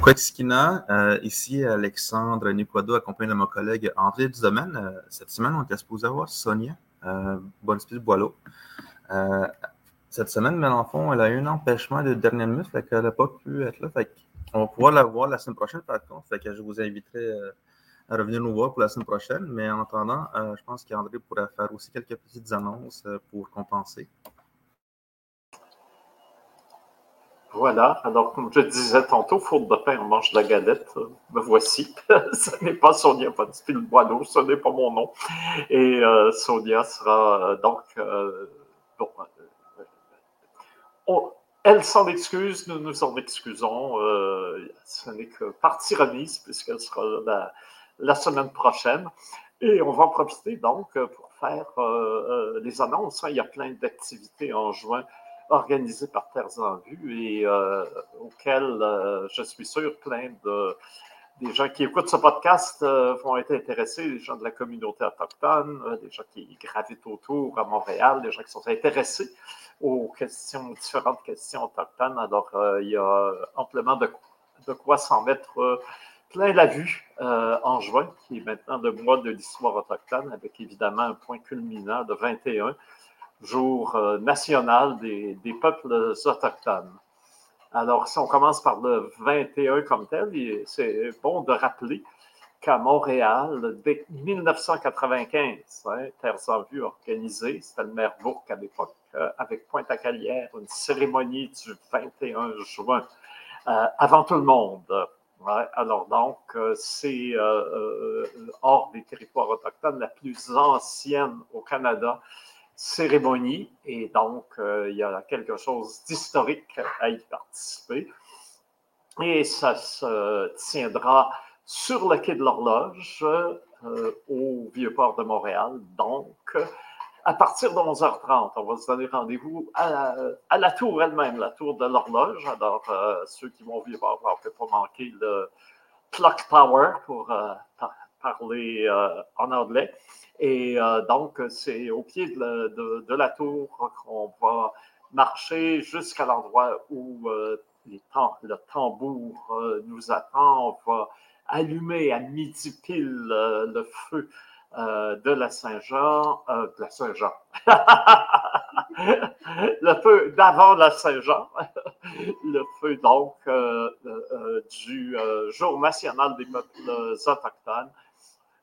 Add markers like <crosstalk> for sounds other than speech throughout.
Kwekskina, euh, ici Alexandre Niquado, accompagné de mon collègue André Dudomaine. Euh, cette semaine, on était supposé avoir Sonia euh, Boileau. Euh, cette semaine, mais en fond, elle a eu un empêchement de dernière minute, fait qu'elle n'a pas pu être là. Fait on va pouvoir la voir la semaine prochaine, par contre. Fait que je vous inviterai euh, à revenir nous voir pour la semaine prochaine. Mais en attendant, euh, je pense qu'André pourrait faire aussi quelques petites annonces pour compenser. Voilà, alors comme je disais tantôt, faute de pain, on mange de la galette. Me voici. <laughs> ce n'est pas Sonia Bonspiel Boileau, ce n'est pas mon nom. Et euh, Sonia sera euh, donc. Euh, bon, on- elle s'en excuse, nous nous en excusons. ce n'est que partie remise, puisqu'elle sera la, la semaine prochaine. Et on va en profiter donc pour faire les annonces. hein. Il y a plein d'activités en juin organisées par Terres en Vue et euh, auxquelles euh, je suis sûr plein de des gens qui écoutent ce podcast euh, vont être intéressés, les gens de la communauté autochtone, des gens qui gravitent autour à Montréal, des gens qui sont intéressés aux questions, différentes questions autochtones. Alors, il y a amplement de, quoi s'en mettre plein la vue en juin, qui est maintenant le mois de l'histoire autochtone, avec évidemment un point culminant de 21, jour euh, national des, peuples autochtones. Alors, si on commence par le 21 comme tel, c'est bon de rappeler qu'à Montréal, dès 1995, hein, Terres en Vue organisé, c'était le maire Bourque à l'époque, euh, avec Pointe-à-Calière, une cérémonie du 21 juin, euh, avant tout le monde. Alors donc, c'est hors des territoires autochtones la plus ancienne au Canada cérémonie et donc euh, il y a quelque chose d'historique à y participer. Et ça se tiendra sur le quai de l'horloge euh, au Vieux-Port de Montréal. Donc, à partir de 11h30, on va se donner rendez-vous à la, tour elle-même, la tour de l'horloge. Alors, euh, ceux qui vont au Vieux-Port ne peuvent pas manquer le Clock Tower pour par- parler en anglais. Et euh, donc, c'est au pied de la, tour qu'on va marcher jusqu'à l'endroit où euh, le tambour euh, nous attend. On va allumer à midi pile le feu de la Saint-Jean, la Saint-Jean, <laughs> le feu d'avant la Saint-Jean, <laughs> le feu donc du Jour national des peuples autochtones,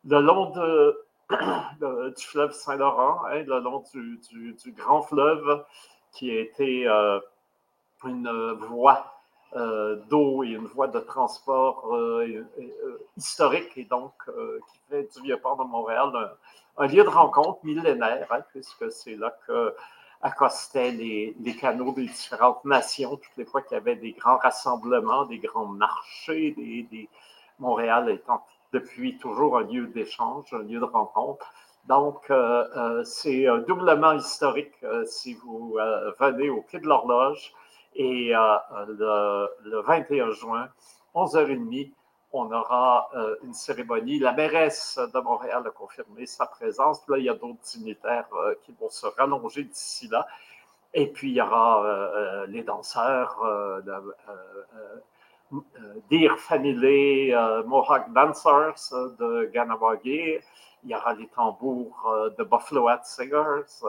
le long de- <clears throat> du fleuve Saint-Laurent, hein, le long du, grand fleuve qui a été euh, une voie euh, d'eau et une voie de transport euh, historique et donc qui fait du Vieux-Port de Montréal un, lieu de rencontre millénaire, hein, puisque c'est là que accostaient les, les canaux des différentes nations, toutes les fois qu'il y avait des grands rassemblements, des grands marchés, des, des- Montréal étant depuis toujours un lieu d'échange, un lieu de rencontre. Donc, euh, euh, c'est euh, doublement historique si vous venez au Quai de l'Horloge. Et le, le 21 juin, 11h30, on aura une cérémonie. La mairesse de Montréal a confirmé sa présence. Là, il y a d'autres dignitaires qui vont se rallonger d'ici là. Et puis, il y aura les danseurs euh, de, Deer Family euh, Mohawk Dancers euh, de Ganawagi. Il y aura les tambours de Buffalo Hat Singers.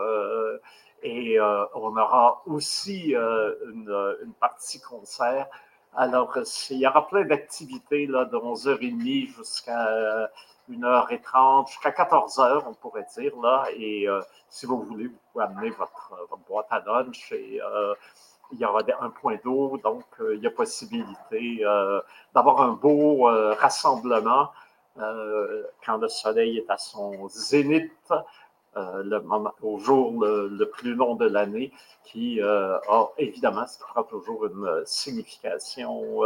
et on aura aussi une, partie concert. Alors, il y aura plein d'activités de 11h30 jusqu'à euh, 1h30, jusqu'à 14h, on pourrait dire. Là, et si vous voulez, vous pouvez amener votre, boîte à lunch et il y aura un point d'eau, donc euh, il y a possibilité euh, d'avoir un beau euh, rassemblement quand le soleil est à son zénith, au jour le, plus long de l'année, qui a évidemment, ce toujours une signification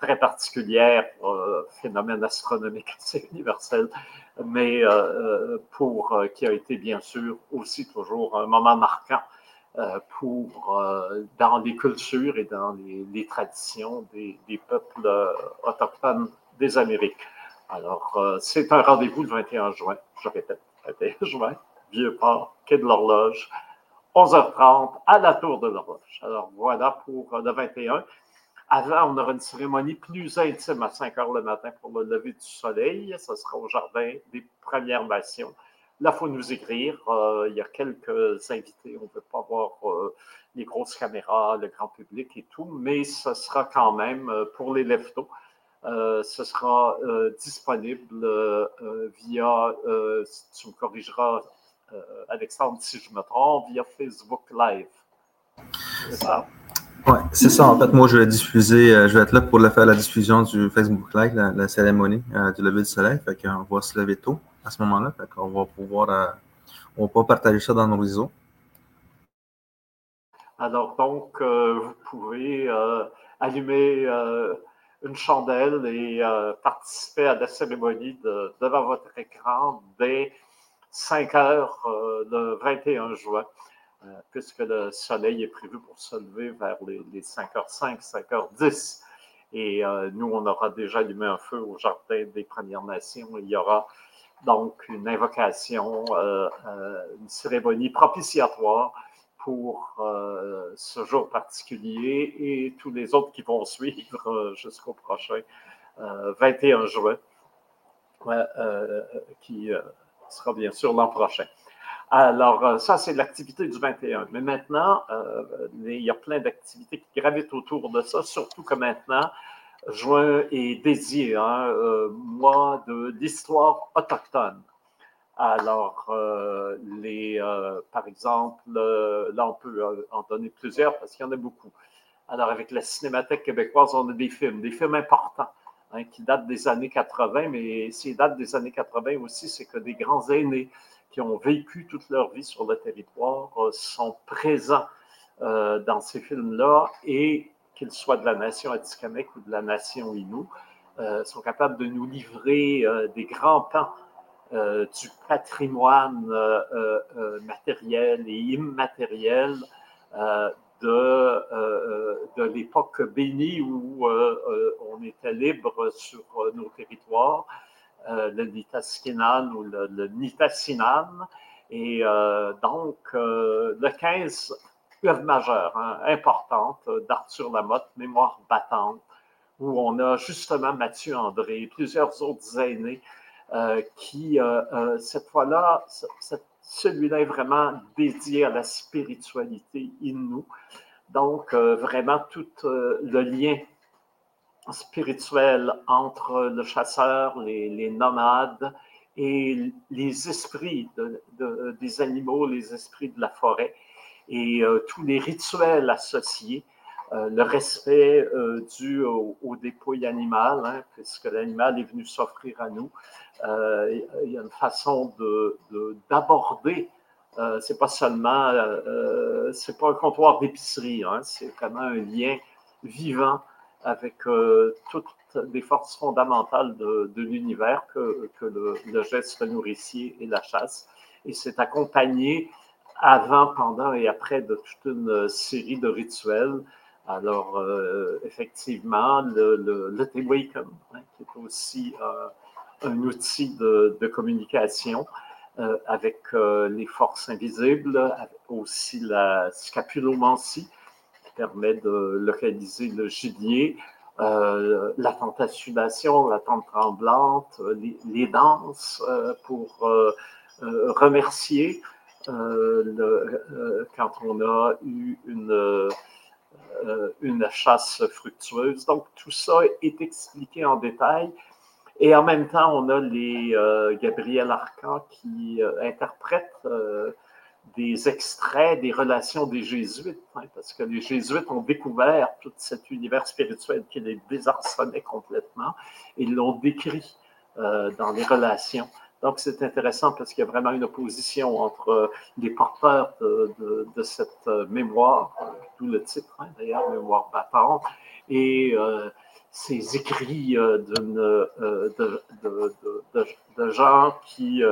très particulière, phénomène astronomique <laughs> assez universel, mais pour qui a été bien sûr aussi toujours un moment marquant pour euh, dans les cultures et dans les, traditions des, des peuples euh, autochtones des Amériques. Alors, euh, c'est un rendez-vous le 21 juin, je répète, 21 juin, Vieux-Port, Quai de l'Horloge, 11h30 à la Tour de l'Horloge. Alors, voilà pour euh, le 21. Avant, on aura une cérémonie plus intime à 5 heures le matin pour le lever du soleil. Ce sera au Jardin des Premières Nations. Là, il faut nous écrire. Euh, il y a quelques invités. On ne peut pas voir euh, les grosses caméras, le grand public et tout, mais ce sera quand même euh, pour les leftos. ce sera disponible via, tu me corrigeras, Alexandre, si je me trompe, via Facebook Live. C'est ça? Oui, c'est ça. En fait, moi, je vais diffuser, je vais être là pour faire la diffusion du Facebook Live, la, cérémonie du lever du soleil. Fait qu'on va se lever tôt à ce moment-là. On va pouvoir euh, on va partager ça dans nos réseaux. Alors, donc, euh, vous pouvez euh, allumer une chandelle et participer à la cérémonie devant votre écran dès 5 heures le 21 juin, puisque le soleil est prévu pour se lever vers les, les 5h05, 5h10. Et nous, on aura déjà allumé un feu au Jardin des Premières Nations. Il y aura donc une invocation, euh, euh, une cérémonie propitiatoire pour euh, ce jour particulier et tous les autres qui vont suivre jusqu'au prochain 21 juin, qui sera bien sûr l'an prochain. Alors, ça, c'est l'activité du 21. Mais maintenant, il y a plein d'activités qui gravitent autour de ça, surtout que maintenant, juin est dédié un euh, mois de l'histoire autochtone. Alors, euh, les, euh, par exemple, là, on peut en donner plusieurs parce qu'il y en a beaucoup. Alors, avec la Cinémathèque québécoise, on a des films, des films importants hein, qui datent des années 80, mais s'ils datent des années 80 aussi, c'est que des grands aînés qui ont vécu toute leur vie sur le territoire sont présents dans ces films-là et qu'ils soient de la nation Atikamekw ou de la nation Innu, euh, sont capables de nous livrer euh, des grands pans euh, du patrimoine matériel et immatériel de, de l'époque bénie où on était libre sur nos territoires, le Nitaskinan ou le, le Nitasinan. Et donc, le 15 œuvre majeure, hein, importante euh, d'Arthur Lamotte, Mémoire battante, où on a justement Mathieu André et plusieurs autres aînés euh, qui, euh, cette fois-là, celui-là est vraiment dédié à la spiritualité Innu. Donc, vraiment, tout le lien spirituel entre le chasseur, les, nomades et les esprits des animaux, les esprits de la forêt et euh, tous les rituels associés, euh, le respect euh, dû au, dépouille animal, hein, puisque l'animal est venu s'offrir à nous. il y a une façon d'aborder de, c'est pas seulement, c'est pas un comptoir d'épicerie, hein, c'est vraiment un lien vivant avec toutes les forces fondamentales de, l'univers que, que le, le, geste nourricier et la chasse. Et c'est accompagné avant, pendant et après de toute une série de rituels. Alors, euh, effectivement, le, le, le hein, qui est aussi euh, un outil de, de communication euh, avec les forces invisibles, aussi la scapulomancie, qui permet de localiser le gibier, la tentation, la tente tremblante, les, les danses pour remercier, euh, le, euh, quand on a eu une, euh, une chasse fructueuse. Donc, tout ça est expliqué en détail. Et en même temps, on a les Gabriel Arcan qui interprète des extraits des relations des jésuites, hein, parce que les jésuites ont découvert tout cet univers spirituel qui les désarçonnait complètement et l'ont décrit dans les relations. Donc, c'est intéressant parce qu'il y a vraiment une opposition entre euh, les porteurs de, cette euh, mémoire, euh, d'où le titre hein, d'ailleurs, mémoire battante, et ces écrits de, gens qui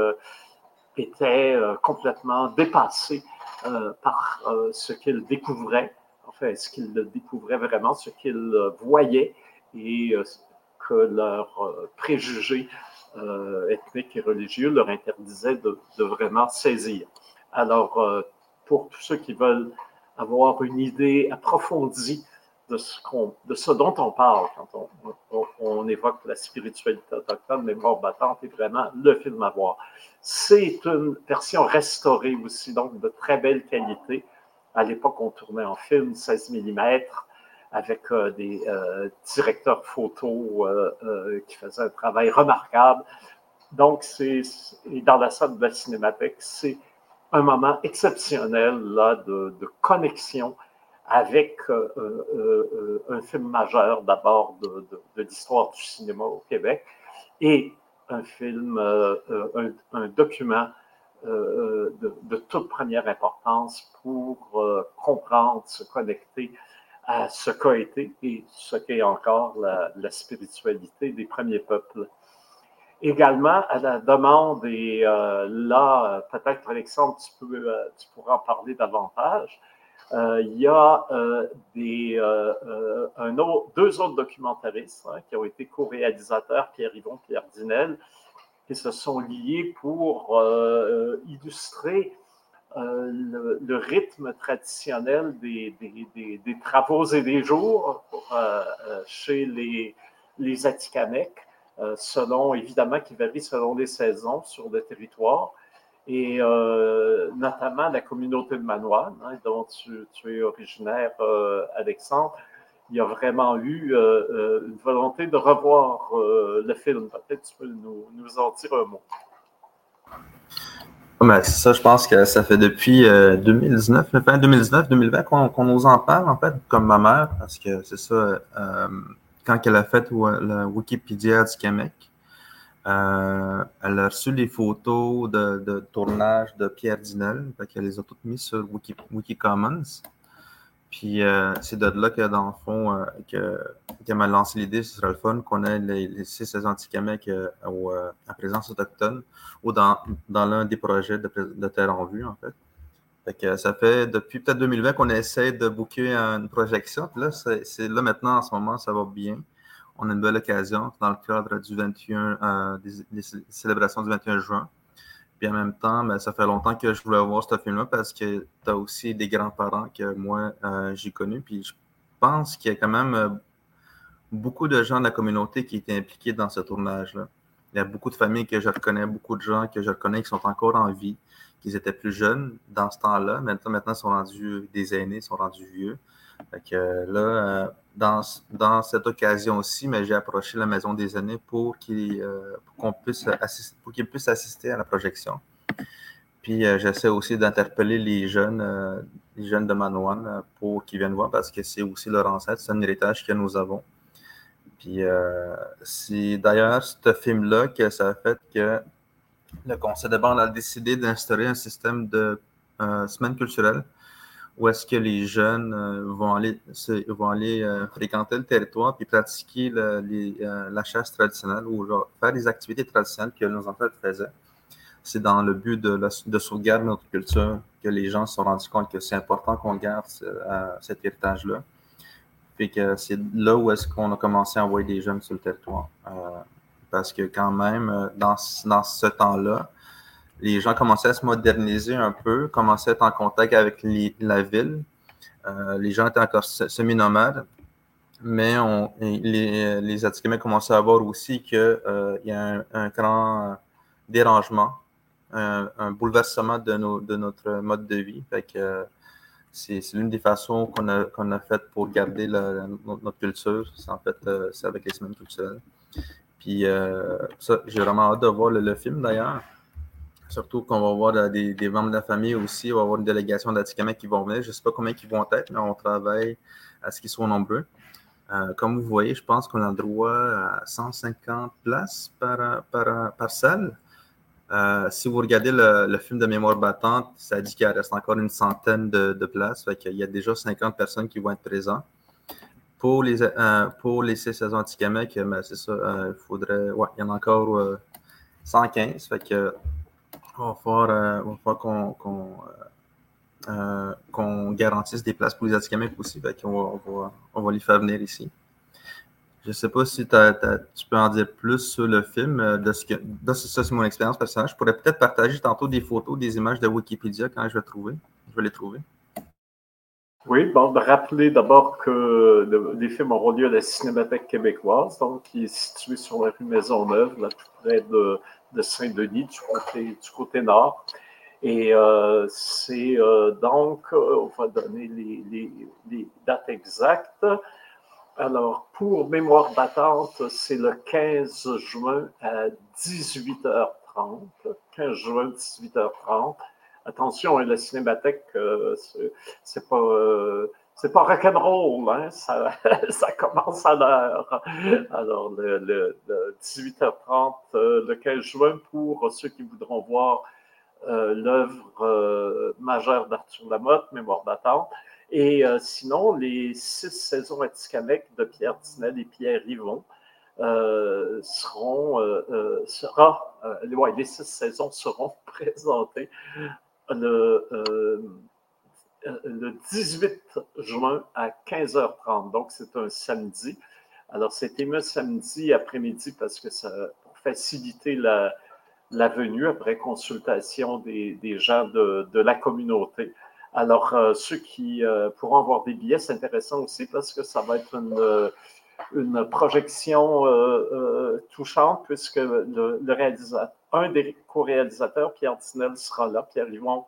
étaient complètement dépassés par ce qu'ils découvraient, enfin, ce qu'ils découvraient vraiment, ce qu'ils voyaient et que leurs préjugés euh, ethniques et religieux leur interdisaient de, vraiment saisir. Alors, euh, pour tous ceux qui veulent avoir une idée approfondie de ce, dont on parle quand on, évoque la spiritualité autochtone, Mort battante est vraiment le film à voir. C'est une version restaurée aussi, donc de très belle qualité. À l'époque, on tournait en film 16 mm avec euh, des euh, directeurs photos euh, qui faisaient un travail remarquable. Donc, c'est dans la salle de la cinémathèque, c'est un moment exceptionnel là, de, connexion avec un film majeur d'abord de, l'histoire du cinéma au Québec et un film, un, document de, toute première importance pour comprendre, se connecter à ce qu'a été et ce qu'est encore la, spiritualité des premiers peuples. Également, à la demande, et là, peut-être Alexandre, tu, peux, tu pourras en parler davantage, euh, il y a euh, euh, deux autres documentaristes hein, qui ont été co-réalisateurs, Pierre Yvon, Pierre Dinel, qui se sont liés pour illustrer le, rythme traditionnel des, travaux et des jours chez les, les selon, évidemment, qui varie selon les saisons sur le territoire et euh, notamment la communauté de Manoine, hein, dont tu, es originaire, euh, Alexandre. Il y a vraiment eu euh, une volonté de revoir le film. Peut-être tu peux nous, en dire un mot. C'est ça, je pense que ça fait depuis 2019, fin 2019-2020 qu'on nous en parle, en fait, comme ma mère, parce que c'est ça, quand elle a fait la Wikipédia du Québec, euh, elle a reçu les photos de, tournage de Pierre Dinel, qu'elle les a toutes mises sur Wiki, Wikicommons. Puis euh, c'est de là que, dans le fond, euh, qu'elle m'a lancé l'idée, ce serait le fun qu'on ait les, les six anti-Québec à présence autochtone ou dans, dans l'un des projets de, Terre en vue, en fait. fait que ça fait depuis peut-être 2020 qu'on essaie de booker une projection. Là, c'est là maintenant, en ce moment, ça va bien on a une belle occasion dans le cadre du 21, euh, des, célébrations du 21 juin. Puis en même temps, ben, ça fait longtemps que je voulais voir ce film-là parce que tu as aussi des grands-parents que moi, euh, j'ai connus. Puis je pense qu'il y a quand même euh, beaucoup de gens de la communauté qui étaient impliqués dans ce tournage-là. Il y a beaucoup de familles que je reconnais, beaucoup de gens que je reconnais qui sont encore en vie, qui étaient plus jeunes dans ce temps-là. Maintenant, maintenant, ils sont rendus des aînés, ils sont rendus vieux. Fait que là, dans, cette occasion aussi, mais j'ai approché la Maison des années pour qu'ils euh, qu'on puisse assister, assister à la projection. Puis euh, j'essaie aussi d'interpeller les jeunes, euh, les jeunes de Manouane pour qu'ils viennent voir parce que c'est aussi leur ancêtre, c'est un héritage que nous avons. Puis c'est d'ailleurs ce film-là que ça a fait que le conseil de bande a décidé d'instaurer un système de semaine culturelle où est-ce que les jeunes euh, vont aller, euh, fréquenter le territoire puis pratiquer euh, la chasse traditionnelle ou faire les activités traditionnelles que nos enfants faisaient. C'est dans le but de, de sauvegarder notre culture que les gens se sont rendus compte que c'est important qu'on garde cet héritage-là. Puis que c'est là où est-ce qu'on a commencé à envoyer des jeunes sur le territoire. parce que quand même, dans ce temps-là, les gens commençaient à se moderniser un peu, commençaient à être en contact avec la ville. Euh, les gens étaient encore semi-nomades, mais les, les commençaient à voir aussi qu'il euh, y a un, grand dérangement, un, bouleversement de, notre mode de vie. c'est l'une des façons qu'on a, faites pour garder notre culture. C'est en fait euh, avec les semaines culturelles. J'ai vraiment hâte de voir le film d'ailleurs. Surtout qu'on va voir des, membres de la famille aussi. On va avoir une délégation d'Atikamekw qui vont venir. Je ne sais pas combien ils vont être, mais on travaille à ce qu'ils soient nombreux. Euh, comme vous voyez, je pense qu'on a droit à 150 places par, par, salle. Euh, si vous regardez le, film de mémoire battante, ça dit qu'il reste encore une centaine de, places. Fait Il y a déjà 50 personnes qui vont être présentes. Pour les, euh, pour les ben, c'est ça, il faudrait. Ouais, il y en a encore 115. Fait que il va falloir, qu'on garantisse des places pour les Atikamekw aussi. on, va, on, va, les faire venir ici. Je ne sais pas si tu peux en dire plus sur le film. Euh, de ce que, ça, c'est mon expérience personnelle. Je pourrais peut-être partager tantôt des photos, des images de Wikipédia quand je vais trouver. Je vais les trouver. Oui, bon, de rappeler d'abord que les films auront lieu à la Cinémathèque québécoise, donc qui est située sur la rue Maisonneuve, là, tout près de, Saint-Denis, du côté, du côté nord. Et euh, c'est euh, donc, euh, on va donner les, dates exactes. Alors, pour mémoire d'attente, c'est le 15 juin à 18h30. 15 juin, 18h30. Attention, hein, la cinémathèque, c'est pas c'est pas rock'n'roll, hein? ça, <laughs> ça commence à l'heure. Alors, le, 18h30, le 15 juin, pour ceux qui voudront voir euh, l'œuvre euh, majeure d'Arthur Lamotte, Mémoire d'attente. Et euh, sinon, les six saisons à Ticamec de Pierre Tinel et Pierre Yvon seront, sera, les six saisons seront <laughs> présentées le, le 18 juin à 15h30. Donc, c'est un samedi. Alors, c'est ému samedi après-midi parce que ça, pour faciliter la, la venue après consultation des, gens de, la communauté. Alors, euh, ceux qui euh, pourront avoir des billets, c'est intéressant aussi parce que ça va être une, une projection euh, touchante puisque le, réalisateur, un des co-réalisateurs, Pierre Tinel, sera là. Pierre Yvon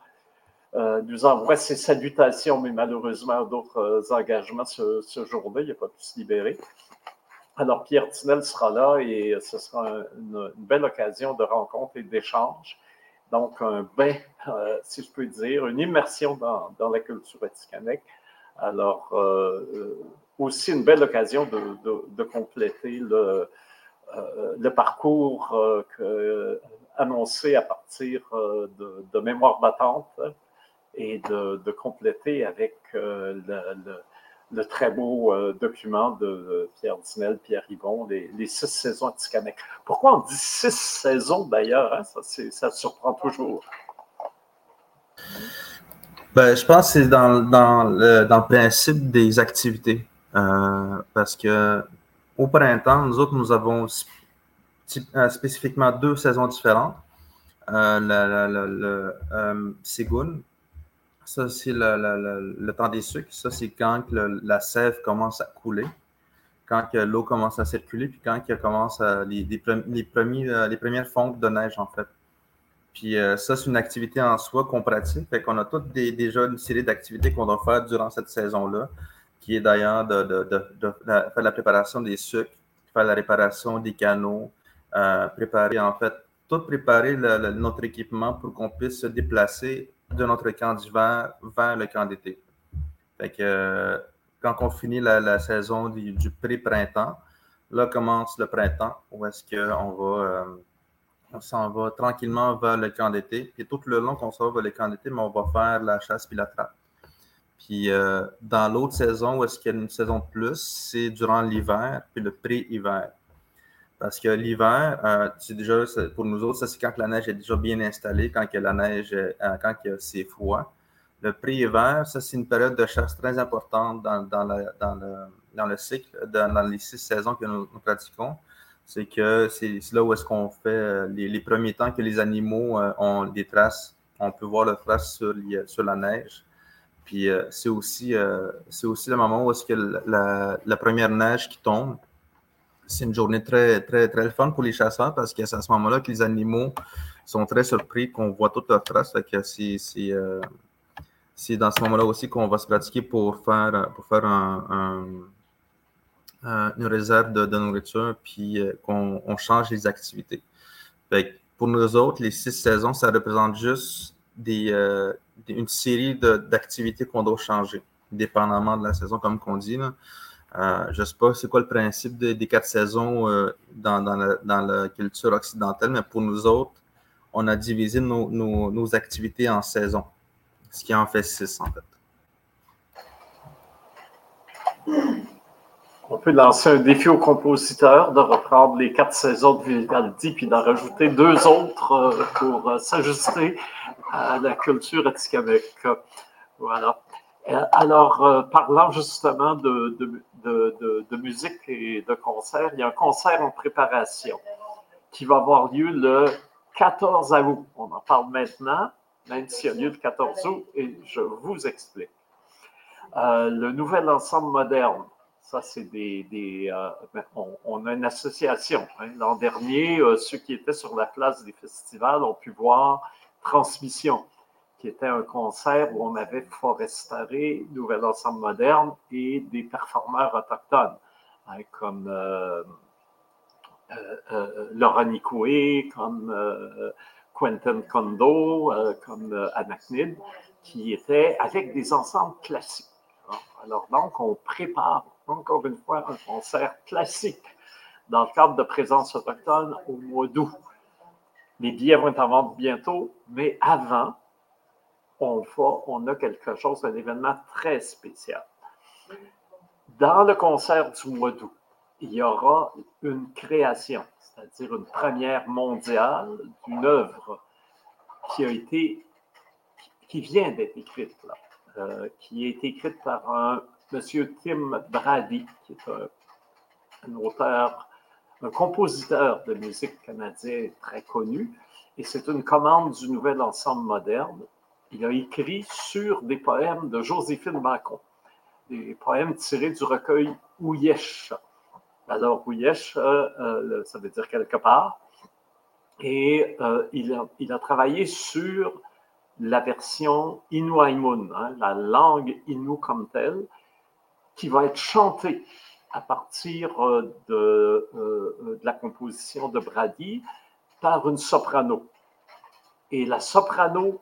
nous envoie ses salutations, mais malheureusement d'autres engagements ce, ce jour-là. Il n'a pas pu se libérer. Alors, Pierre Tinel sera là et ce sera une, belle occasion de rencontre et d'échange. Donc, un bain, euh, si je peux dire, une immersion dans, la culture atikamekw. Alors, euh, euh, aussi une belle occasion de, compléter le, le parcours annoncé à partir de, de Mémoire battante et de, compléter avec le très beau euh, document de Pierre Dinel, Pierre Yvon, les, six saisons à Tikamek. Pourquoi on dit six saisons d'ailleurs? Hein? Ça, surprend toujours. Ben, je pense que c'est dans, dans, dans, le, principe des activités. Euh, parce que au printemps, nous autres, nous avons euh, spécifiquement deux saisons différentes. Euh, le, ça, c'est le, temps des sucres. Ça, c'est quand la sève commence à couler, quand l'eau commence à circuler, puis quand il commence les, premières fontes de neige, en fait. Puis ça, c'est une activité en soi qu'on pratique. Fait qu'on a toutes déjà une série d'activités qu'on doit faire durant cette saison-là, qui est d'ailleurs de, faire la préparation des sucres, faire la réparation des canaux, euh, préparer, en fait, tout préparer notre équipement pour qu'on puisse se déplacer de notre camp d'hiver vers le camp d'été. Fait que euh, quand on finit la, saison du, pré-printemps, là commence le printemps où est-ce qu'on va, euh, on s'en va tranquillement vers le camp d'été. Puis tout le long qu'on s'en va vers le camp d'été, mais on va faire la chasse puis la trappe. Puis euh, dans l'autre saison, où est-ce qu'il y a une saison de plus, c'est durant l'hiver puis le pré-hiver. Parce que l'hiver, euh, c'est déjà, pour nous autres, ça c'est quand la neige est déjà bien installée, quand que la neige, euh, quand c'est froid. Le pré-hiver, ça c'est une période de chasse très importante dans, dans, le, dans le, cycle, dans, les six saisons que nous, pratiquons. C'est que c'est là où est-ce qu'on fait euh, les, premiers temps que les animaux ont des traces, on peut voir les traces sur la neige. Puis c'est aussi, c'est aussi le moment où que la, première neige qui tombe, c'est une journée très, très, très fun pour les chasseurs parce que c'est à ce moment-là que les animaux sont très surpris qu'on voit toutes leurs traces. Euh, c'est, dans ce moment-là aussi qu'on va se pratiquer pour faire, pour faire un, une réserve de, nourriture puis euh, qu'on on change les activités. pour nous autres, les six saisons, ça représente juste des, euh, une série d'activités qu'on doit changer, dépendamment de la saison, comme on dit. Là. Euh, je ne sais pas c'est quoi le principe des quatre saisons euh, dans, la, culture occidentale, mais pour nous autres, on a divisé nos, activités en saisons, ce qui en fait six en fait. On peut lancer un défi aux compositeurs de reprendre les quatre saisons de Vivaldi puis d'en rajouter deux autres euh, pour s'ajuster à la culture atikamekw. Voilà. Alors, parlant justement de, de, musique et de concert. Il y a un concert en préparation qui va avoir lieu le 14 août. On en parle maintenant, même s'il y a lieu le 14 août, et je vous explique. le nouvel ensemble moderne, ça, c'est des. Ben, on, a une association. Hein. L'an dernier, ceux qui étaient sur la place des festivals ont pu voir Transmission, qui était un concert où on avait Forestaré, Nouvel Ensemble Moderne et des performeurs autochtones, hein, comme euh, euh, euh, Laura Nicoué, comme Quentin Kondo, comme Anacnid, qui étaient avec des ensembles classiques. Alors donc, on prépare encore une fois un concert classique dans le cadre de présence autochtone au mois d'août. Les billets vont être en vente bientôt, mais avant, on, a quelque chose, un événement très spécial. Dans le concert du mois d'août, il y aura une création, c'est-à-dire une première mondiale d'une œuvre qui a été, qui vient d'être écrite là, euh, qui a été écrite par un monsieur Tim Brady, qui est un, un auteur, un compositeur de musique canadien très connu, et c'est une commande du nouvel ensemble moderne il a écrit sur des poèmes de Joséphine Bacon, des poèmes tirés du recueil Ouyesh. Alors, Ouyesh, euh, euh, ça veut dire quelque part. Et euh, il, a, travaillé sur la version Inuaimun, hein, la langue Innu comme telle, qui va être chantée à partir de, de la composition de Brady par une soprano. Et la soprano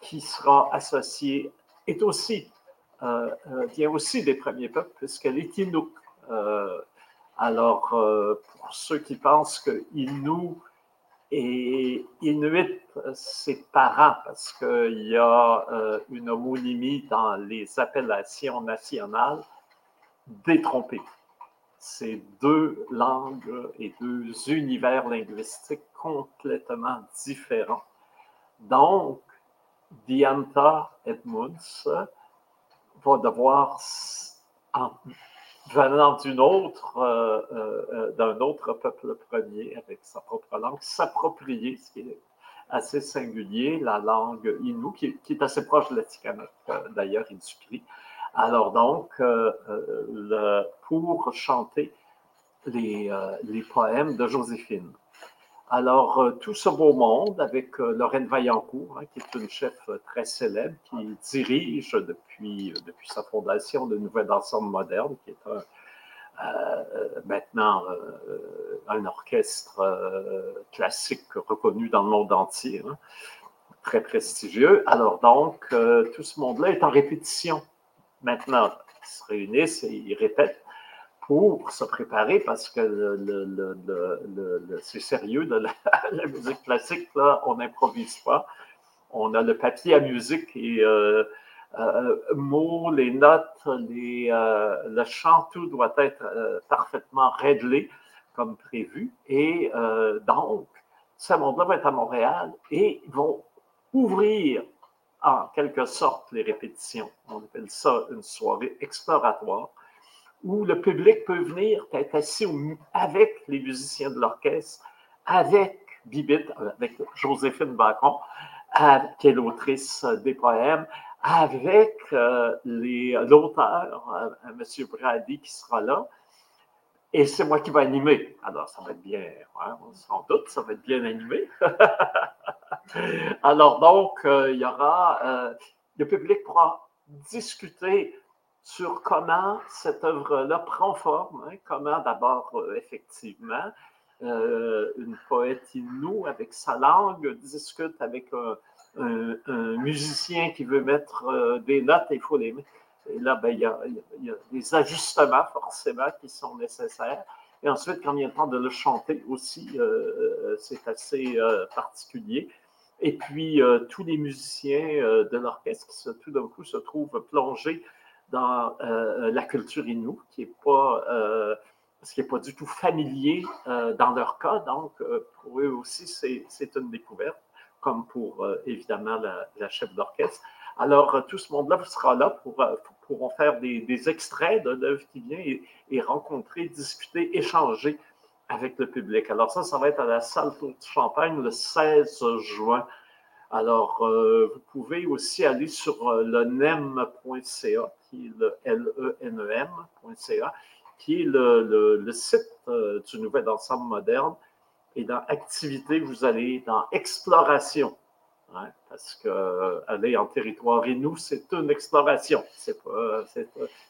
qui sera associée est aussi, euh, euh, vient aussi des premiers peuples, puisqu'elle est Inuk. Euh, alors, pour ceux qui pensent que Innu et Inuit, c'est parents, parce qu'il y a une homonymie dans les appellations nationales, détrompez. C'est deux langues et deux univers linguistiques complètement différents. Donc, Dianta Edmunds va devoir, venant d'une autre, euh, euh, euh, d'un autre peuple premier avec sa propre langue, s'approprier, ce qui est assez singulier, la langue Innu, qui, est assez proche de l'Atikamek, d'ailleurs, du Alors donc, pour chanter les, les poèmes de Joséphine. Alors, euh, tout ce beau monde avec euh, Lorraine Vaillancourt, hein, qui est une chef euh, très célèbre, qui dirige depuis, depuis sa fondation le Nouvel Ensemble Moderne, qui est maintenant un orchestre classique reconnu dans le monde entier, hein, très prestigieux. Alors donc, tout ce monde-là est en répétition maintenant. Se réunissent et ils répètent pour se préparer parce que c'est sérieux de <laughs> la, musique classique, là, on n'improvise pas. On a le papier à musique et euh, euh mots, les notes, euh, le chant, tout doit être euh, parfaitement réglé comme prévu. Et donc, ce monde-là va être à Montréal et ils vont ouvrir en quelque sorte les répétitions. On appelle ça une soirée exploratoire où le public peut venir être assis avec les musiciens de l'orchestre, avec Bibit, avec Joséphine Bacon, qui est l'autrice des poèmes, avec euh, l'auteur, euh, M. Brady, qui sera là. Et c'est moi qui vais animer. Alors, ça va être bien, sans doute, ça va être bien animé. <laughs> Alors, donc, euh, il y aura, le public pourra discuter sur comment cette œuvre-là prend forme, hein, comment d'abord, euh, effectivement, euh, une poète inou avec sa langue discute avec un, musicien qui veut mettre euh, des notes il faut les mettre. Et là, ben, il, y a, des ajustements forcément qui sont nécessaires. Et ensuite, quand il y a le temps de le chanter aussi, c'est assez particulier. Et puis, tous les musiciens de l'orchestre qui tout d'un coup se trouvent plongés dans euh, la culture inou, qui n'est pas, euh, ce qui est pas du tout familier euh, dans leur cas. Donc, pour eux aussi, c'est une découverte, comme pour évidemment la, chef d'orchestre. Alors, tout ce monde-là sera là pour, pour, faire des, extraits de l'œuvre qui vient et, rencontrer, discuter, échanger avec le public. Alors ça, ça va être à la salle de Champagne le 16 juin Alors, vous pouvez aussi aller sur le nem.ca, qui est le L-E-N-E-M.ca, qui est le, le site du Nouvel Ensemble moderne. Et dans Activité, vous allez dans Exploration parce que aller en territoire Inou, c'est une exploration. C'est pas,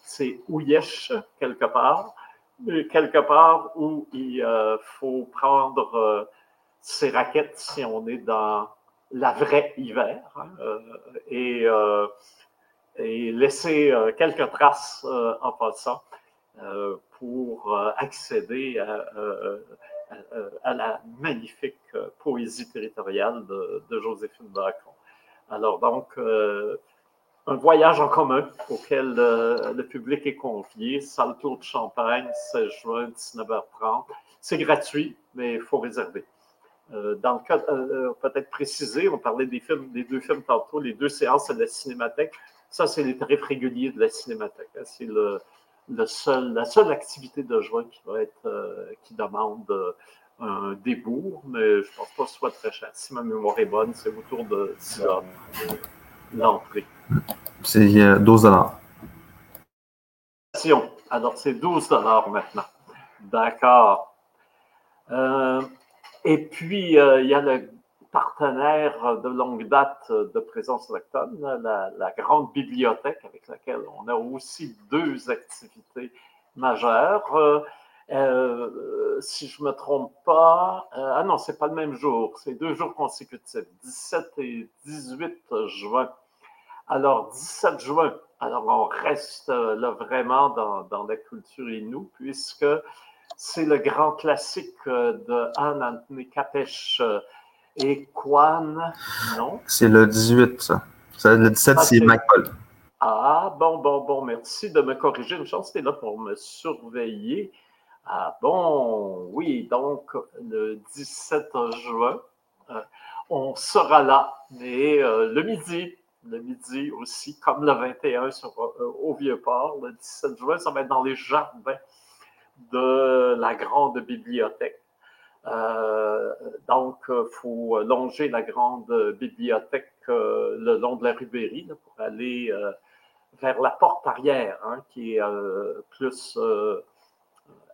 c'est Ouyesh quelque part, mais quelque part où il euh, faut prendre euh, ses raquettes si on est dans la vraie hiver hein, euh, et, laisser quelques traces en passant pour accéder à à la magnifique euh, poésie territoriale de, Joséphine Bacon. Alors donc, euh, un voyage en commun auquel euh, le public est convié, salle Tour de Champagne, 16 juin, 19h30. C'est gratuit, mais il faut réserver. dans le cas, peut-être préciser, on parlait des deux films tantôt, les deux séances de la cinémathèque. Ça, c'est les tarifs réguliers de la cinémathèque. Hein. C'est le, seul, la seule activité de juin qui va être, qui demande un débours, mais je ne pense pas que ce soit très cher. Si ma mémoire est bonne, c'est autour de 10 l'entrée. C'est 12 euh, Alors, c'est 12 maintenant. D'accord. Euh, et puis, euh, il y a le partenaire de longue date de Présence autochtone, la, la, Grande Bibliothèque, avec laquelle on a aussi deux activités majeures. Euh, si je ne me trompe pas, euh, ah non, c'est pas le même jour, c'est deux jours consécutifs, 17 et 18 juin. Alors, 17 juin, alors on reste euh, là vraiment dans, la culture inou, puisque c'est le grand classique de Anne Anthony Capesh et Kwan, non? C'est le 18, ça. Le 17, c'est ah, Paul. Ah, bon, bon, bon, merci de me corriger. Une chance, tu es là pour me surveiller. Ah bon, oui, donc le 17 juin, euh, on sera là, mais euh, le midi, le midi aussi, comme le 21 sur, euh, au Vieux-Port, le 17 juin, ça va être dans les jardins de la grande bibliothèque. Donc, il faut longer la grande bibliothèque le long de la rue pour aller vers la porte arrière, hein, qui est plus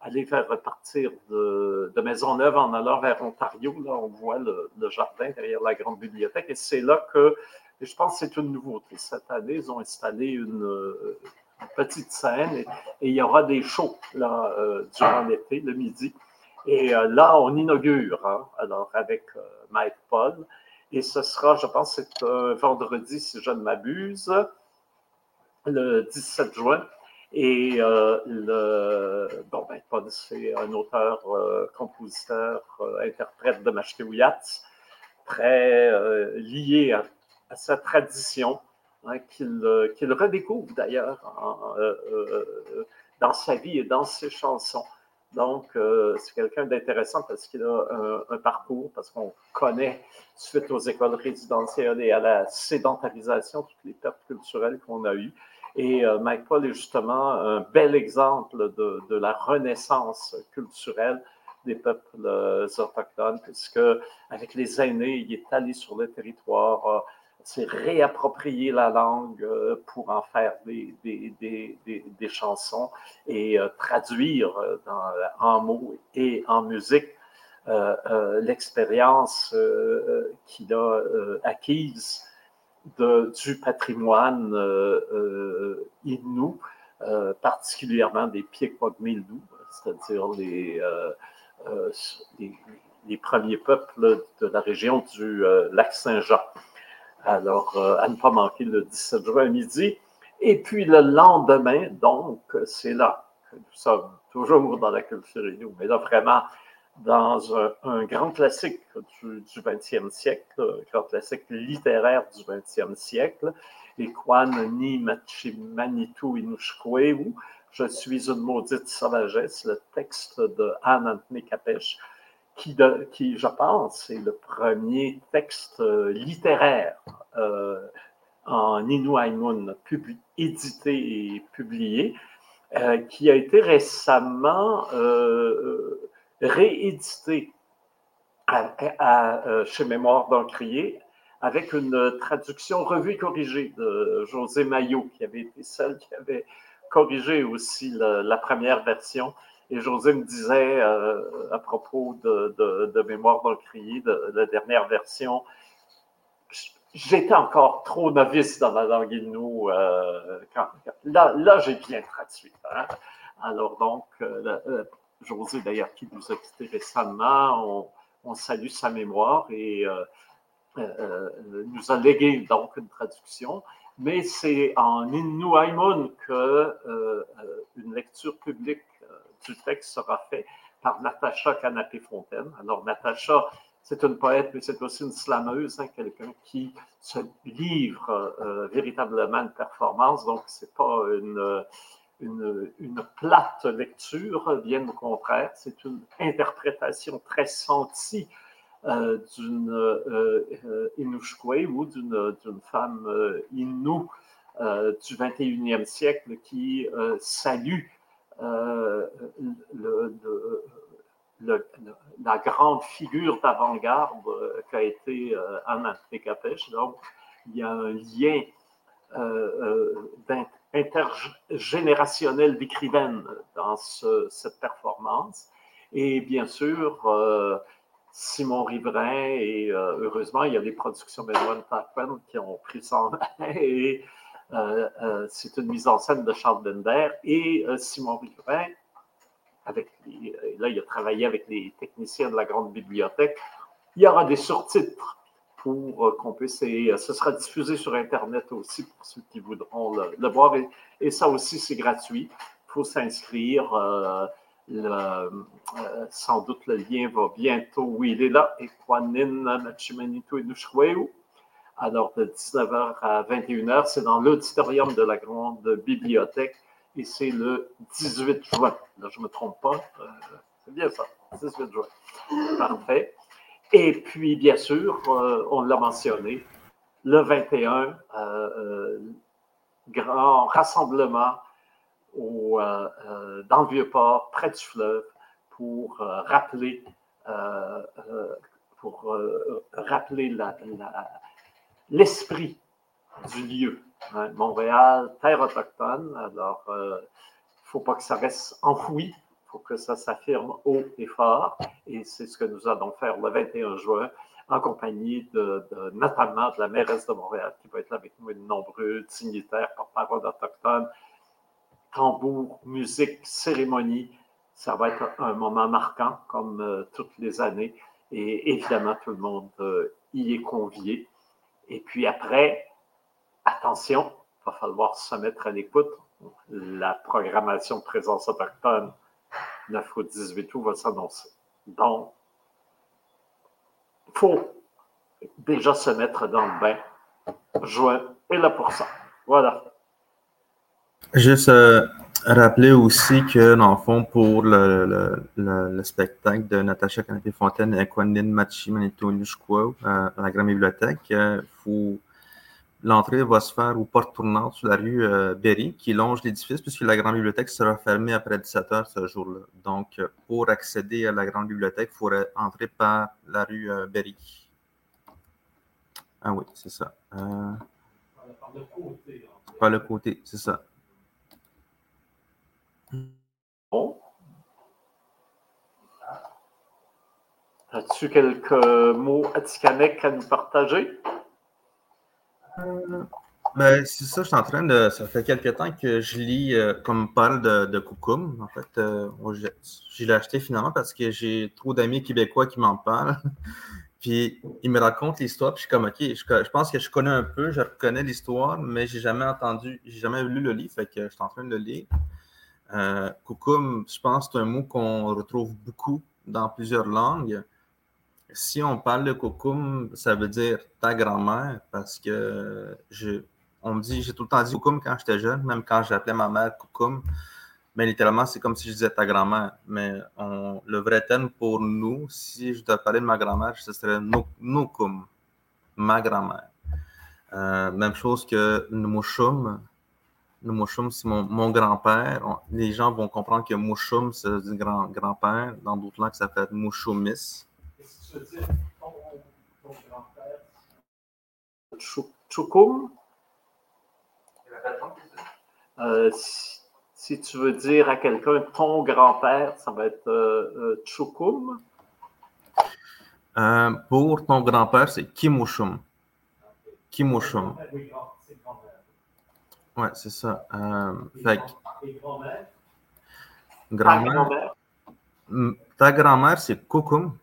aller vers repartir de, de Maisonneuve en allant vers Ontario. Là, on voit le, jardin derrière la grande bibliothèque. Et c'est là que, je pense que c'est une nouveauté. Cette année, ils ont installé une, petite scène et, il y aura des shows là, euh, durant l'été, le midi. Et euh, là, on inaugure, hein, alors avec euh, Mike Paul. Et ce sera, je pense, c'est un vendredi, si je ne m'abuse, le 17 juin. Et euh, le, bon, ben, c'est un auteur, euh, compositeur, euh, interprète de Mashkewiyat, très lié à, sa tradition, hein, qu'il redécouvre d'ailleurs dans sa vie et dans ses chansons. Donc, c'est quelqu'un d'intéressant parce qu'il a un, parcours, parce qu'on connaît, suite aux écoles résidentielles et à la sédentarisation, toutes les pertes culturelles qu'on a eues. Et euh, Mike Paul est justement un bel exemple de, de la renaissance culturelle des peuples euh, autochtones, puisque avec les aînés, il est allé sur le territoire, euh, s'est réapproprié la langue pour en faire des, des, des, des chansons et traduire dans, en mots et en musique l'expérience qu'il a acquise du patrimoine euh, euh, euh, particulièrement des Piekwagmildu, c'est-à-dire les, les, premiers peuples de la région du lac Saint-Jean. Alors, à ne pas manquer le 17 juin à midi. Et puis le lendemain, donc, c'est là que nous sommes toujours dans la culture inou, mais là, vraiment, dans un, grand classique du, du, 20e siècle, un grand classique littéraire du 20e siècle, Kwan ni Machimanitou Inushkwewu, Je suis une maudite sauvagesse, le texte de Anne Anthony Capesh, qui, je pense, est le premier texte euh, littéraire euh, en Inuaimun édité et publié, euh, qui a été récemment réédité chez Mémoire d'Encrier avec une traduction revue et corrigée de José Maillot, qui avait été celle qui avait corrigé aussi la première version. Et José me disait à propos de, Mémoire dans le de, la dernière version, j'étais encore trop novice dans la langue inou. Euh, là, là j'ai bien traduit. Hein. Alors donc, euh, euh, José d'ailleurs qui nous a quitté récemment, on, salue sa mémoire et nous a légué donc une traduction. Mais c'est en Inuaimun que une lecture publique du texte sera faite par Natacha Canapé-Fontaine. Alors Natacha c'est une poète, mais c'est aussi une slameuse, hein, quelqu'un qui se livre euh, véritablement à une performance. Donc, ce n'est pas une, une, plate lecture, bien au contraire. C'est une interprétation très sentie euh, d'une euh, euh ou d'une femme Innu du 21e siècle qui salue le la grande figure d'avant-garde euh, qu'a été euh, Anna Tekapesh. Donc, il y a un lien euh, intergénérationnel d'écrivaine dans cette performance. Et bien sûr, Simon Riverain, et heureusement, il y a des productions Benoît Tappan qui ont pris son <laughs> et c'est une mise en scène de Charles Bender et Simon Riverain avec là, il a travaillé avec les techniciens de la grande bibliothèque. Il y aura des surtitres pour euh, qu'on puisse, et euh, ce sera diffusé sur Internet aussi pour ceux qui voudront le, voir. Et, ça aussi, c'est gratuit. Il faut s'inscrire. Euh, sans doute le lien va bientôt. Oui, il est là. Alors, de 19h à 21h, c'est dans l'auditorium de la grande bibliothèque et c'est le 18 juin. Là, je ne me trompe pas. Euh, c'est bien ça, 18 juin. Parfait. Et puis, bien sûr, euh, on l'a mentionné, le 21, euh, grand rassemblement dans le Vieux-Port, près du fleuve, pour rappeler, pour rappeler l'esprit du lieu Hein, Montréal, terre autochtone. Alors, il euh, ne faut pas que ça reste enfoui. Il faut que ça s'affirme haut et fort. Et c'est ce que nous allons faire le 21 juin en compagnie notamment de la mairesse de Montréal qui va être là avec nous et de nombreux dignitaires, porte-parole autochtones, tambour, musique, cérémonie. Ça va être un moment marquant comme euh, toutes les années. Et évidemment, tout le monde euh, y est convié. Et puis après, attention, il va falloir se mettre à l'écoute. La programmation de présence autochtone 9 au 18 août va s'annoncer. Donc, il faut déjà se mettre dans le bain. Juin est là pour ça. Voilà. Juste euh, rappeler aussi que, dans le fond, pour le, spectacle de Natacha Canapé-Fontaine et Kwanlin Machi Manito euh, à la Grande Bibliothèque, euh, faut L'entrée va se faire aux portes tournantes sur la rue euh, Berry, qui longe l'édifice, puisque la grande bibliothèque sera fermée après 17 heures ce jour-là. Donc, pour accéder à la grande bibliothèque, il faudrait entrer par la rue Berry. Ah oui, c'est ça. Par le côté. Par le côté, c'est ça. Bon. As-tu quelques mots atikamekw à nous partager? Ben, c'est ça, je suis en train de. Ça fait quelques temps que je lis, euh, comme parle de, de En fait, euh, je l'ai acheté finalement parce que j'ai trop d'amis québécois qui m'en parlent. <laughs> puis ils me racontent l'histoire, puis je suis comme, OK, je, pense que je connais un peu, je reconnais l'histoire, mais j'ai jamais entendu, j'ai jamais lu le livre, fait que je suis en train de le lire. Euh, je pense c'est un mot qu'on retrouve beaucoup dans plusieurs langues. Si on parle de Koukoum, ça veut dire ta grand-mère parce que je, on me dit, j'ai tout le temps dit Koukoum quand j'étais jeune, même quand j'appelais ma mère Koukoum. Mais littéralement, c'est comme si je disais ta grand-mère. Mais le vrai terme pour nous, si je dois parler de ma grand-mère, ce serait Nukum, ma grand-mère. Euh, même chose que Numushum. Numushum, c'est mon, grand-père. Les gens vont comprendre que Mushum, c'est du grand-père. Dans d'autres langues, ça fait Mushumis. Chukum. si, tu veux dire à quelqu'un ton grand-père, ça va être Chukum. pour ton grand-père, c'est Kimushum. Kimushum. Ouais, c'est ça. fait Grand-mère? Ta grand-mère, c'est Kukum.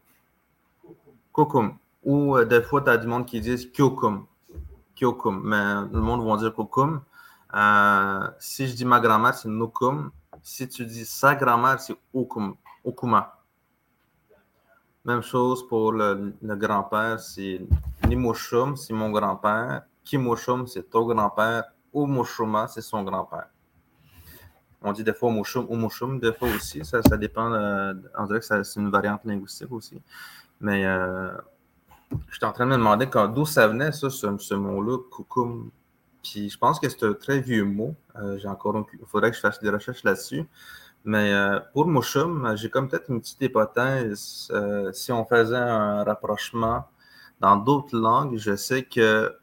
Kukum. Ou euh, des fois, tu as du monde qui dit Kyokum. Kyokum. Mais le monde va dire Kukum. Euh, si je dis ma grand-mère, c'est Nukum. Si tu dis sa grand-mère, c'est Ukum. Ukuma. Même chose pour le, grand-père, c'est Nimushum, c'est mon grand-père. Kimushum, c'est ton grand-père. Umushuma, c'est son grand-père. On dit des fois Mushum ou Mushum, des fois aussi. Ça, dépend. Euh, on dirait que c'est une variante linguistique aussi. Mais euh, j'étais en train de me demander d'où ça venait, ça, ce, mot-là, kukum. Puis je pense que c'est un très vieux mot. Euh, Il faudrait que je fasse des recherches là-dessus. Mais pour Mushum, j'ai comme peut-être une petite hypothèse. si on faisait un rapprochement dans d'autres langues, je sais que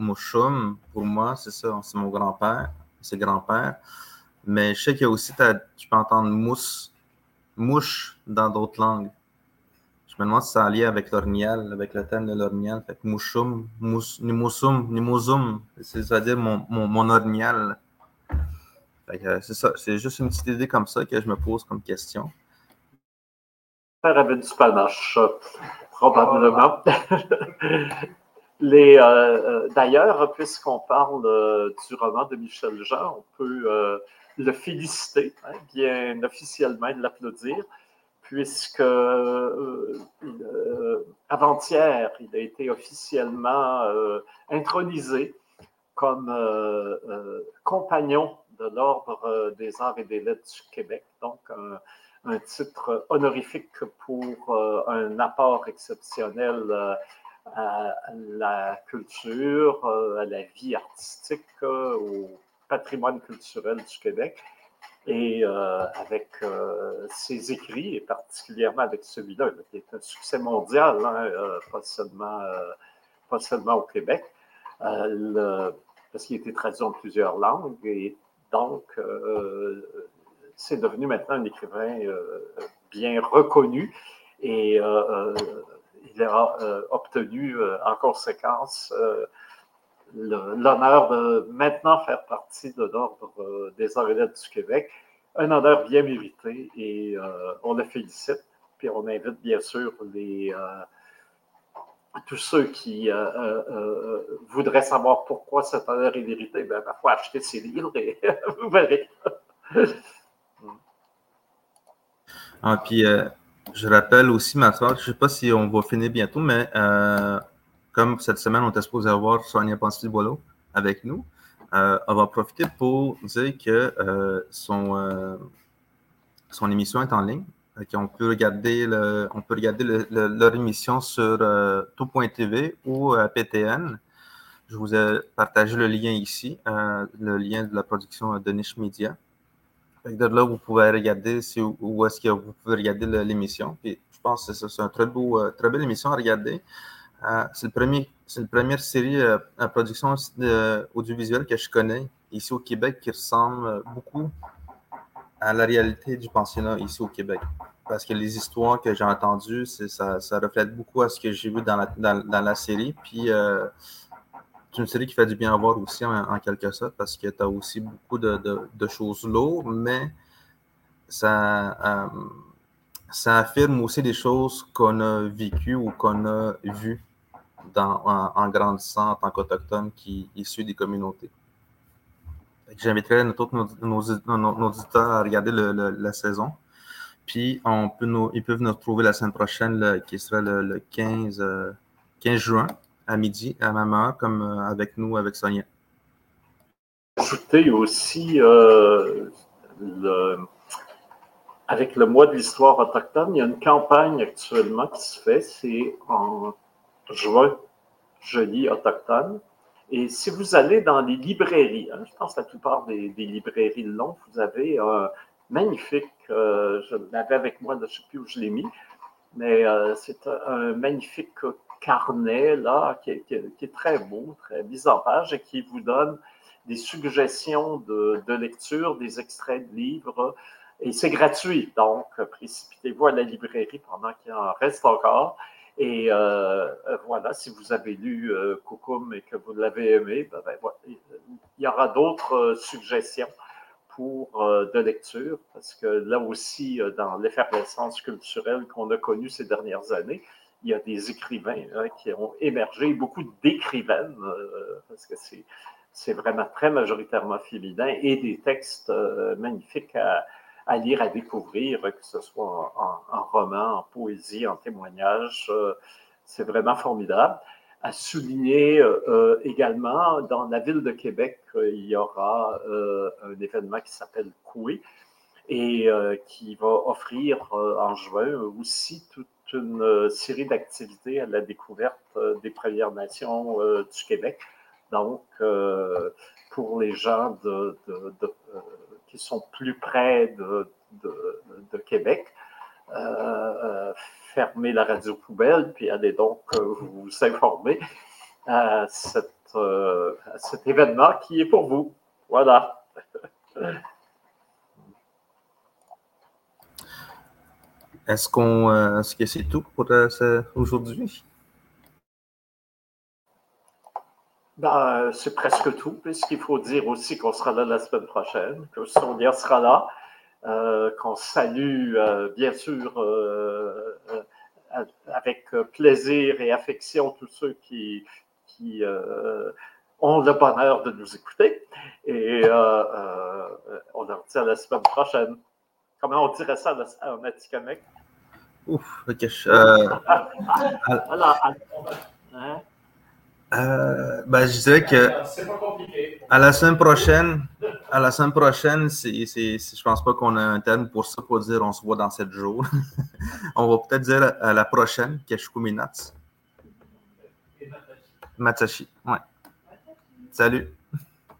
Mushum, pour moi, c'est ça, c'est mon grand-père, c'est grand-père. Mais je sais qu'il y a aussi, tu peux entendre mousse, mouche dans d'autres langues. Je me demande si c'est en lien avec l'ornial, avec le thème de l'ornial. Fait que mouchoum, mous, nimosum, c'est-à-dire mon, mon, mon ornial. c'est ça, c'est juste une petite idée comme ça que je me pose comme question. Père avait du panache, probablement. <laughs> Euh, euh, D'ailleurs, puisqu'on parle euh, du roman de Michel Jean, on peut le féliciter, hein, bien officiellement, de l'applaudir, puisque avant-hier, il a été officiellement intronisé comme compagnon de l'Ordre des arts et des lettres du Québec, donc un, titre honorifique pour un apport exceptionnel à la culture, à la vie artistique, au patrimoine culturel du Québec. Et euh, avec euh, ses écrits, et particulièrement avec celui-là, qui est un succès mondial, hein, euh, pas, seulement, pas seulement au Québec, parce qu'il a été traduit en plusieurs langues. Et donc, c'est devenu maintenant un écrivain bien reconnu. Et il a obtenu en conséquence l'honneur de maintenant faire partie de l'Ordre euh, des arts et lettres du Québec. Un honneur bien mérité et euh, on le félicite. Puis on invite bien sûr euh, tous ceux qui voudraient savoir pourquoi cet honneur est mérité. Ben, parfois, acheter ses livres et <laughs> vous verrez. ah, puis, je rappelle aussi, ma soeur, je ne sais pas si on va finir bientôt, mais comme cette semaine, on était supposé avoir Sonia Pansy-Boileau avec nous, euh, on va profiter pour dire que euh, son, euh, son émission est en ligne. On peut regarder, le, on peut regarder leur émission sur tout.tv ou PTN. Je vous ai partagé le lien ici, le lien de la production de Niche Media. De là, vous pouvez regarder où est-ce que vous pouvez regarder l'émission. je pense que c'est un très, beau, très belle émission à regarder. Euh, c'est le premier, c'est la première série euh, à production audiovisuelle que je connais ici au Québec qui ressemble euh, beaucoup à la réalité du pensionnat ici au Québec. Parce que les histoires que j'ai entendues, ça, ça, reflète beaucoup à ce que j'ai vu dans la, dans, la série. Puis c'est une série qui fait du bien à voir aussi en, quelque sorte parce que tu as aussi beaucoup de, choses lourdes, mais ça, ça affirme aussi des choses qu'on a vécues ou qu'on a vues en, grandissant en tant qu'Autochtone qui issu des communautés. J'inviterai nos, auditeurs à regarder la saison. Puis on peut nous, ils peuvent nous retrouver la semaine prochaine, qui sera le, 15, 15 euh, juin à midi, à même comme euh, avec nous, avec Sonia. Ajouter aussi, euh, avec le mois de l'histoire autochtone, il y a une campagne actuellement qui se fait, c'est en juin, je lis autochtone. Et si vous allez dans les librairies, hein, je pense que la plupart des, librairies de long, vous avez un magnifique, euh, je l'avais avec moi, je ne sais plus où je l'ai mis, mais c'est un magnifique carnet là, qui est, très beau, très mise en page et qui vous donne des suggestions de, lecture, des extraits de livres. Et c'est gratuit, donc précipitez-vous à la librairie pendant qu'il en reste encore. Et euh, voilà, si vous avez lu euh, et que vous l'avez aimé, ben, ben, il y aura d'autres suggestions pour de lecture, parce que là aussi, dans l'effervescence culturelle qu'on a connue ces dernières années, il y a des écrivains hein, qui ont émergé, beaucoup d'écrivaines, euh, parce que c'est vraiment très majoritairement féminin, et des textes euh, magnifiques à, lire, à découvrir, que ce soit en, roman, en poésie, en témoignage. Euh, c'est vraiment formidable. À souligner également, dans la ville de Québec, il y aura un événement qui s'appelle Coué et qui va offrir en juin aussi toute une euh, série d'activités à la découverte euh, des Premières Nations euh, du Québec. Donc, pour les gens qui sont plus près de, Québec, fermez la radio poubelle, puis allez donc vous informer à, cet événement qui est pour vous. Voilà. <laughs> Est-ce qu'on, euh, ce que c'est tout pour euh, aujourd'hui? Ben, c'est presque tout, puisqu'il faut dire aussi qu'on sera là la semaine prochaine, que Sonia sera là, euh, qu'on salue bien sûr avec plaisir et affection tous ceux qui, qui ont le bonheur de nous écouter. Et on leur dit à la semaine prochaine. Comment on dirait ça en Atikamek? Ouf, ok. Euh, hein? euh, ben, je dirais que à la semaine prochaine, à la semaine prochaine, c'est, c'est, je pense pas qu'on a un terme pour ça pour dire on se voit dans sept jours. <laughs> on va peut-être dire à la prochaine, Keshukuminats. Matashi, ouais. Salut.